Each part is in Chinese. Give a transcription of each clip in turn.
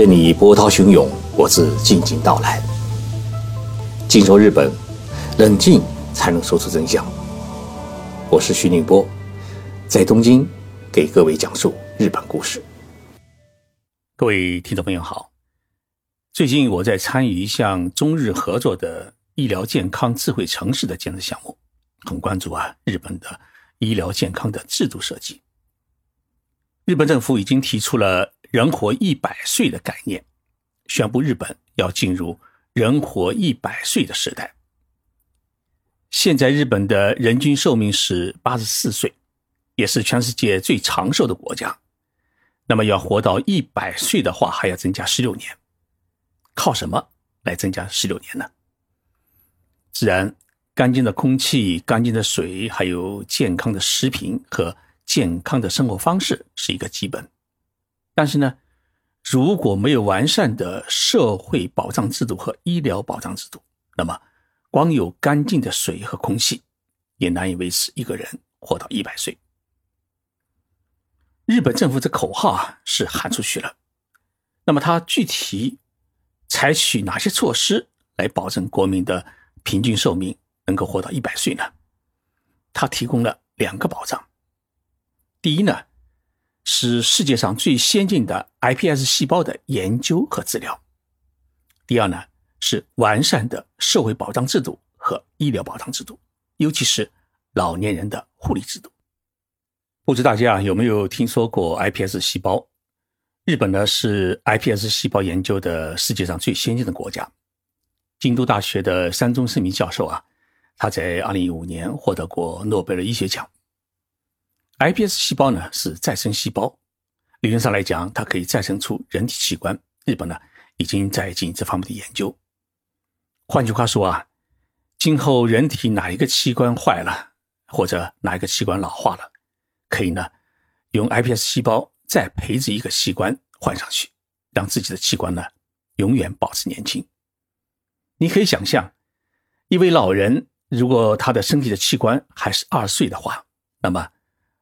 任你波涛汹涌，我自静静到来。静说日本，冷静才能说出真相。我是徐宁波，在东京给各位讲述日本故事。各位听众朋友好，最近我在参与一项中日合作的医疗健康智慧城市的建设项目，很关注啊日本的医疗健康的制度设计。日本政府已经提出了。人活一百岁的概念，宣布日本要进入人活一百岁的时代。现在日本的人均寿命是八十四岁，也是全世界最长寿的国家。那么要活到一百岁的话，还要增加十六年。靠什么来增加十六年呢？自然，干净的空气、干净的水，还有健康的食品和健康的生活方式是一个基本。但是呢，如果没有完善的社会保障制度和医疗保障制度，那么光有干净的水和空气，也难以维持一个人活到一百岁。日本政府这口号啊是喊出去了，那么它具体采取哪些措施来保证国民的平均寿命能够活到一百岁呢？它提供了两个保障。第一呢。是世界上最先进的 iPS 细胞的研究和治疗。第二呢，是完善的社会保障制度和医疗保障制度，尤其是老年人的护理制度。不知大家有没有听说过 iPS 细胞？日本呢是 iPS 细胞研究的世界上最先进的国家。京都大学的山中胜明教授啊，他在2015年获得过诺贝尔医学奖。iPS 细胞呢是再生细胞，理论上来讲，它可以再生出人体器官。日本呢已经在进行这方面的研究。换句话说啊，今后人体哪一个器官坏了，或者哪一个器官老化了，可以呢用 iPS 细胞再培植一个器官换上去，让自己的器官呢永远保持年轻。你可以想象，一位老人如果他的身体的器官还是二十岁的话，那么。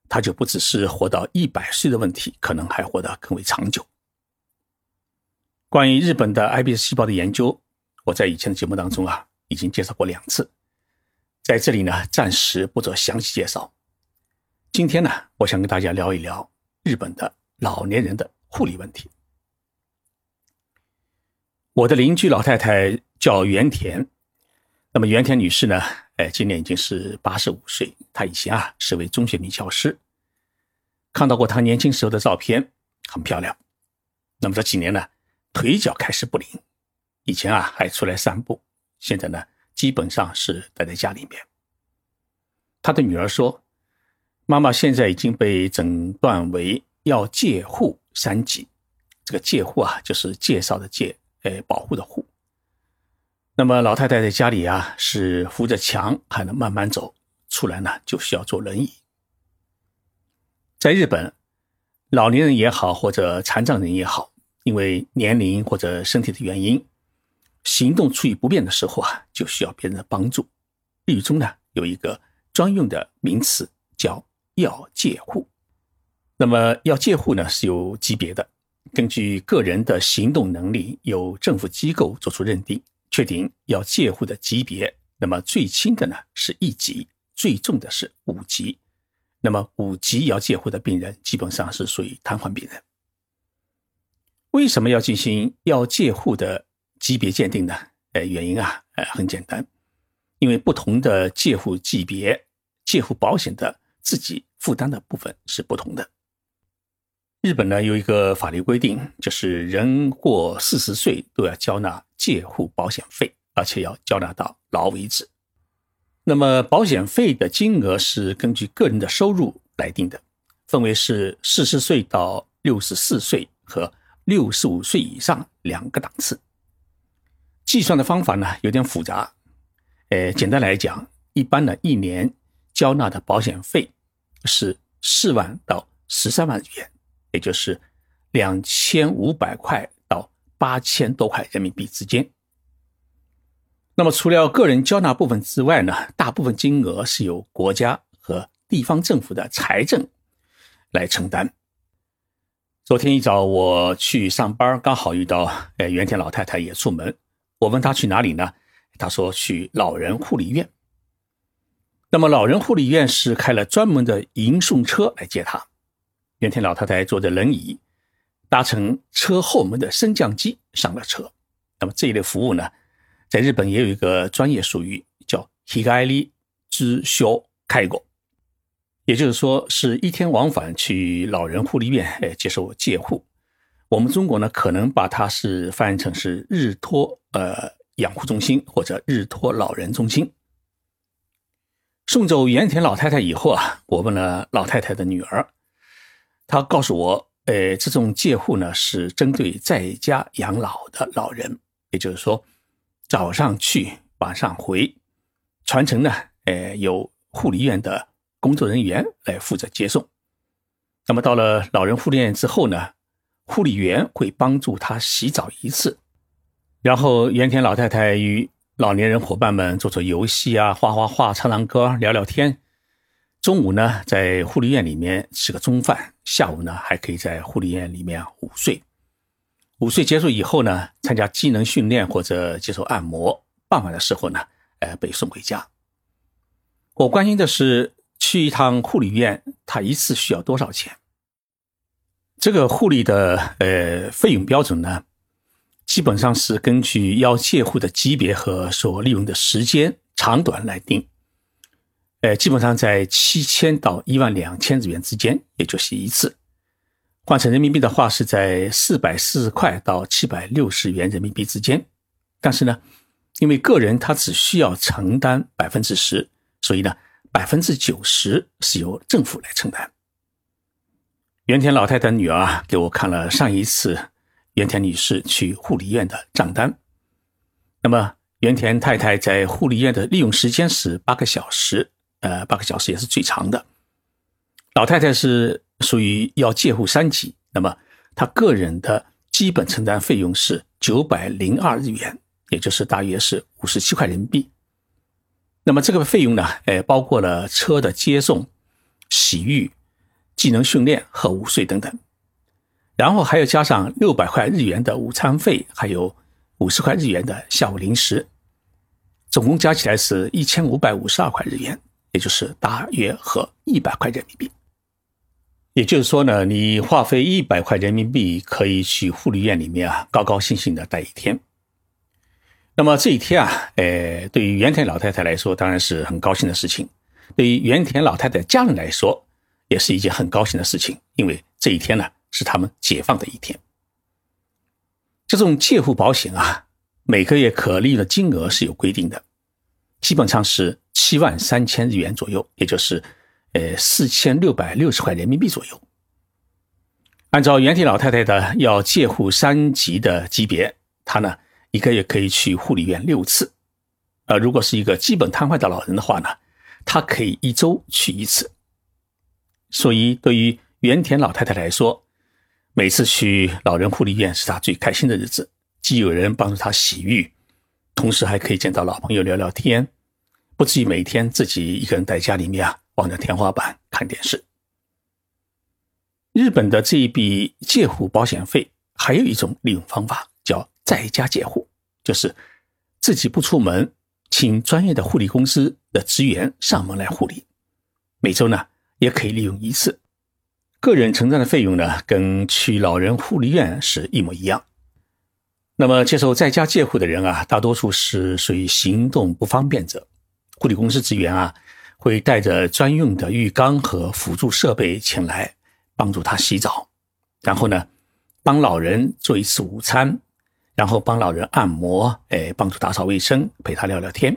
他就不只是活到一百岁的问题，可能还活得更为长久。关于日本的 iPS 细胞的研究，我在以前的节目当中啊已经介绍过两次，在这里呢暂时不做详细介绍。今天呢，我想跟大家聊一聊日本的老年人的护理问题。我的邻居老太太叫原田，那么袁田女士呢？哎，今年已经是八十五岁。她以前啊是位中学女教师，看到过她年轻时候的照片，很漂亮。那么这几年呢，腿脚开始不灵，以前啊还出来散步，现在呢基本上是待在家里面。他的女儿说：“妈妈现在已经被诊断为要戒护三级，这个戒护啊就是介绍的介，哎，保护的护。”那么老太太在家里啊，是扶着墙还能慢慢走，出来呢就需要坐轮椅。在日本，老年人也好，或者残障人也好，因为年龄或者身体的原因，行动处于不便的时候啊，就需要别人的帮助。日语中呢有一个专用的名词叫“要介护”。那么要介护呢是有级别的，根据个人的行动能力，由政府机构做出认定。确定要介护的级别，那么最轻的呢是一级，最重的是五级。那么五级要介护的病人，基本上是属于瘫痪病人。为什么要进行要介护的级别鉴定呢？呃，原因啊，呃，很简单，因为不同的介护级别，介护保险的自己负担的部分是不同的。日本呢有一个法律规定，就是人过四十岁都要交纳借户保险费，而且要交纳到老为止。那么保险费的金额是根据个人的收入来定的，分为是四十岁到六十四岁和六十五岁以上两个档次。计算的方法呢有点复杂，呃，简单来讲，一般呢一年交纳的保险费是四万到十三万元。也就是两千五百块八千多块人民币之间。那么，除了个人交纳部分之外呢，大部分金额是由国家和地方政府的财政来承担。昨天一早我去上班，刚好遇到呃原田老太太也出门。我问她去哪里呢？她说去老人护理院。那么老人护理院是开了专门的迎送车来接她。原田老太太坐着轮椅，搭乘车后门的升降机上了车。那么这一类服务呢，在日本也有一个专业术语叫 “higari 之修开过”。也就是说，是一天往返去老人护理院，哎，接受介护。我们中国呢，可能把它是翻译成是日托呃养护中心或者日托老人中心。送走盐田老太太以后啊，我问了老太太的女儿，她告诉我，呃，这种介护呢是针对在家养老的老人，也就是说，早上去，晚上回，传承呢，呃，由护理院的。工作人员来负责接送。那么到了老人护理院之后呢，护理员会帮助他洗澡一次，然后原田老太太与老年人伙伴们做做游戏啊，画画画，唱唱歌，聊聊天。中午呢，在护理院里面吃个中饭，下午呢还可以在护理院里面午睡。午睡结束以后呢，参加机能训练或者接受按摩。傍晚的时候呢，呃，被送回家。我关心的是。去一趟护理院，他一次需要多少钱？这个护理的呃费用标准呢，基本上是根据要介护的级别和所利用的时间长短来定。呃，基本上在七千到一万两千日元之间，也就是一次。换成人民币的话，是在四百四十块到七百六十元人民币之间。但是呢，因为个人他只需要承担百分之十，所以呢。百分之九十是由政府来承担。原田老太太女儿给我看了上一次原田女士去护理院的账单。那么原田太太在护理院的利用时间是八个小时，呃，八个小时也是最长的。老太太是属于要介护三级，那么她个人的基本承担费用是九百零二日元，也就是大约是五十七块人民币。那么这个费用呢，呃，包括了车的接送、洗浴、技能训练和午睡等等，然后还要加上六百块日元的午餐费，还有五十块日元的下午零食，总共加起来是一千五百五十二块日元，也就是大约合一百块人民币。也就是说呢，你花费一百块人民币可以去护理院里面啊，高高兴兴的待一天。那么这一天啊，呃，对于原田老太太来说，当然是很高兴的事情；对于原田老太太家人来说，也是一件很高兴的事情，因为这一天呢是他们解放的一天。这种介护保险啊，每个月可利的金额是有规定的，基本上是七万三千日元左右，也就是呃四千六百六十块人民币左右。按照原田老太太的要介护三级的级别，她呢。一个月可以去护理院六次，呃，如果是一个基本瘫痪的老人的话呢，他可以一周去一次。所以，对于原田老太太来说，每次去老人护理院是她最开心的日子，既有人帮助她洗浴，同时还可以见到老朋友聊聊天，不至于每天自己一个人在家里面啊望着天花板看电视。日本的这一笔介护保险费还有一种利用方法，叫。在家介护就是自己不出门，请专业的护理公司的职员上门来护理。每周呢也可以利用一次，个人承担的费用呢跟去老人护理院是一模一样。那么接受在家介护的人啊，大多数是属于行动不方便者，护理公司职员啊会带着专用的浴缸和辅助设备前来帮助他洗澡，然后呢帮老人做一次午餐。然后帮老人按摩，哎，帮助打扫卫生，陪他聊聊天。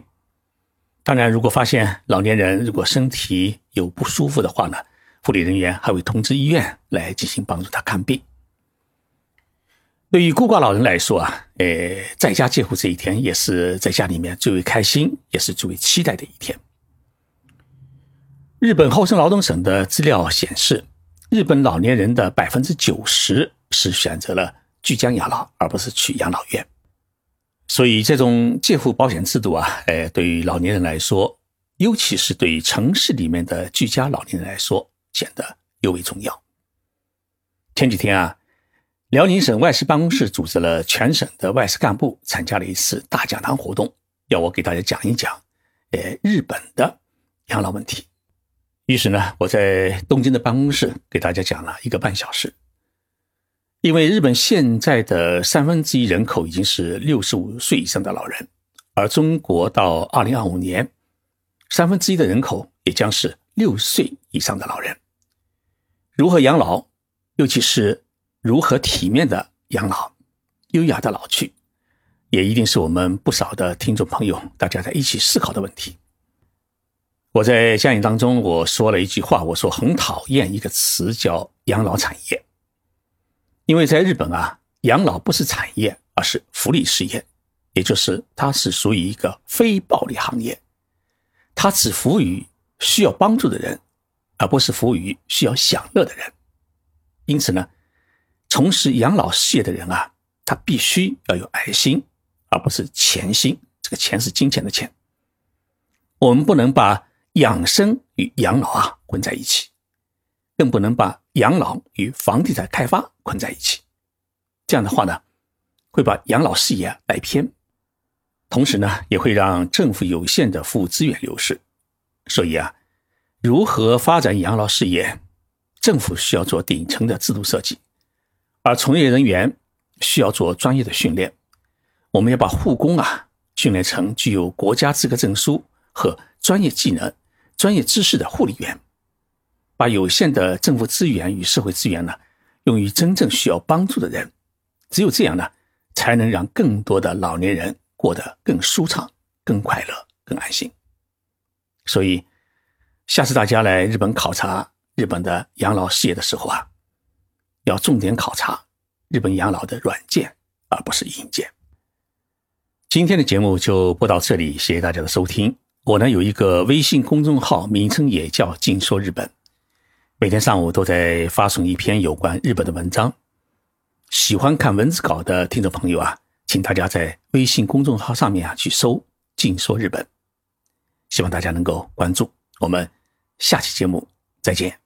当然，如果发现老年人如果身体有不舒服的话呢，护理人员还会通知医院来进行帮助他看病。对于孤寡老人来说啊，呃，在家借护这一天也是在家里面最为开心，也是最为期待的一天。日本厚生劳动省的资料显示，日本老年人的百分之九十是选择了。居家养老，而不是去养老院，所以这种介护保险制度啊，呃，对于老年人来说，尤其是对城市里面的居家老年人来说，显得尤为重要。前几天啊，辽宁省外事办公室组织了全省的外事干部参加了一次大讲堂活动，要我给大家讲一讲，呃，日本的养老问题。于是呢，我在东京的办公室给大家讲了一个半小时。因为日本现在的三分之一人口已经是六十五岁以上的老人，而中国到二零二五年，三分之一的人口也将是六岁以上的老人。如何养老，尤其是。如何体面的养老，优雅的老去，也一定是我们不少的听众朋友大家在一起思考的问题。我在讲演当中我说了一句话，我说很讨厌一个词叫养老产业，因为在日本啊，养老不是产业，而是福利事业，也就是它是属于一个非暴利行业，它只服务于需要帮助的人，而不是服务于需要享乐的人。因此呢。从事养老事业的人啊，他必须要有爱心，而不是钱心。这个钱是金钱的钱。我们不能把养生与养老啊混在一起，更不能把养老与房地产开发混在一起。这样的话呢，会把养老事业带偏，同时呢，也会让政府有限的服务资源流失。所以啊，如何发展养老事业，政府需要做顶层的制度设计。而从业人员需要做专业的训练，我们要把护工啊训练成具有国家资格证书和专业技能、专业知识的护理员，把有限的政府资源与社会资源呢用于真正需要帮助的人，只有这样呢，才能让更多的老年人过得更舒畅、更快乐、更安心。所以，下次大家来日本考察日本的养老事业的时候啊。要重点考察日本养老的软件，而不是硬件。今天的节目就播到这里，谢谢大家的收听。我呢有一个微信公众号，名称也叫“静说日本”，每天上午都在发送一篇有关日本的文章。喜欢看文字稿的听众朋友啊，请大家在微信公众号上面啊去搜“静说日本”，希望大家能够关注。我们下期节目再见。